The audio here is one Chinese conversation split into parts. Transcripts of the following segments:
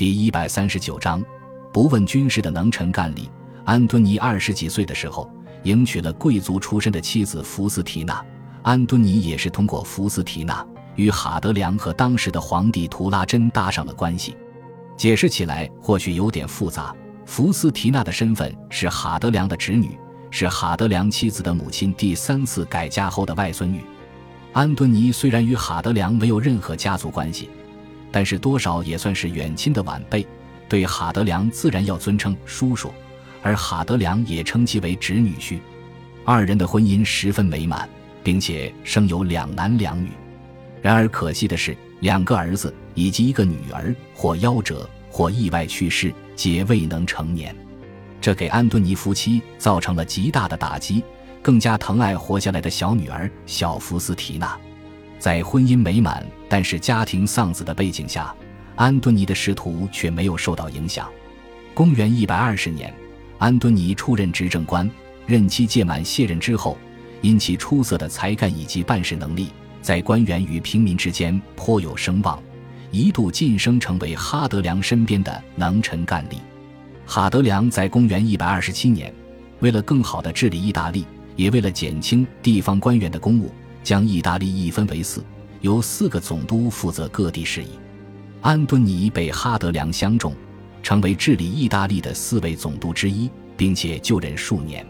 第一百三十九章，不问军事的能臣干吏。安敦尼二十几岁的时候，迎娶了贵族出身的妻子福斯提娜。安敦尼也是通过福斯提娜与哈德良和当时的皇帝图拉真搭上了关系。解释起来或许有点复杂。福斯提娜的身份是哈德良的侄女，是哈德良妻子的母亲第三次改嫁后的外孙女。安敦尼虽然与哈德良没有任何家族关系，但是多少也算是远亲的晚辈，对哈德良自然要尊称叔叔，而哈德良也称其为侄女婿。二人的婚姻十分美满，并且生有两男两女。然而可惜的是，两个儿子以及一个女儿或夭折或意外去世，皆未能成年，这给安敦尼夫妻造成了极大的打击。更加疼爱活下来的小女儿小福斯提娜，在婚姻美满但是家庭丧子的背景下，安敦尼的仕途却没有受到影响。公元一百二十年，安敦尼出任执政官，任期届满卸任之后，因其出色的才干以及办事能力，在官员与平民之间颇有声望，一度晋升成为哈德良身边的能臣干吏。哈德良在公元一百二十七年，为了更好地治理意大利。也为了减轻地方官员的公务，将意大利一分为四，由四个总督负责各地事宜。安敦尼被哈德良相中，成为治理意大利的四位总督之一，并且就任数年。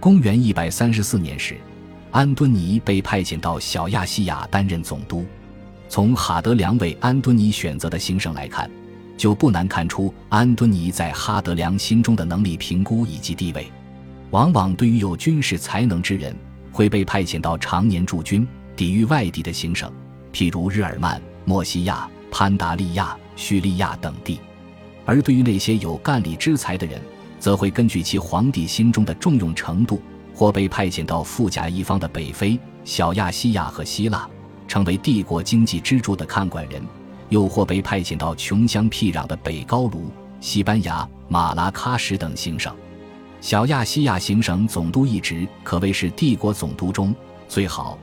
公元一百三十四年时，安敦尼被派遣到小亚细亚担任总督。从哈德良为安敦尼选择的行省来看，就不难看出安敦尼在哈德良心中的能力评估以及地位。往往对于有军事才能之人，会被派遣到常年驻军、抵御外地的行省，譬如日耳曼、莫西亚、潘达利亚、叙利亚等地；而对于那些有干吏之才的人，则会根据其皇帝心中的重用程度，或被派遣到富甲一方的北非、小亚细亚和希腊，成为帝国经济支柱的看管人；又或被派遣到穷乡僻壤的北高卢、西班牙、马拉喀什等行省。小亚细亚行省总督一职可谓是帝国总督中最好，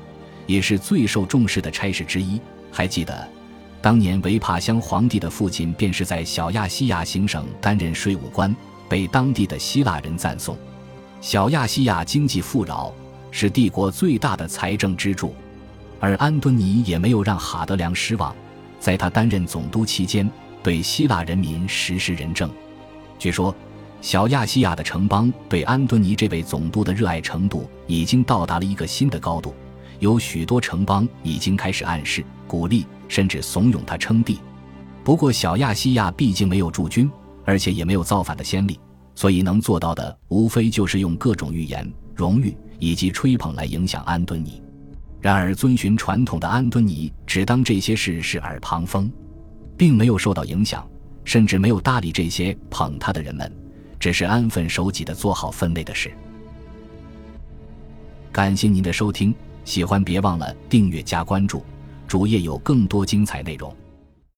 也是最受重视的差事之一。还记得，当年维帕乡皇帝的父亲便是在小亚细亚行省担任税务官，被当地的希腊人赞颂。小亚细亚经济富饶，是帝国最大的财政支柱，而安敦尼也没有让哈德良失望，在他担任总督期间，对希腊人民实施仁政。据说。小亚细亚的城邦对安敦尼这位总督的热爱程度已经到达了一个新的高度，有许多城邦已经开始暗示、鼓励，甚至怂恿他称帝。不过，小亚细亚毕竟没有驻军，而且也没有造反的先例，所以能做到的无非就是用各种预言、荣誉以及吹捧来影响安敦尼。然而，遵循传统的安敦尼只当这些事是耳旁风，并没有受到影响，甚至没有搭理这些捧他的人们。只是安分守己的做好分内的事。感谢您的收听，喜欢别忘了订阅加关注，主页有更多精彩内容。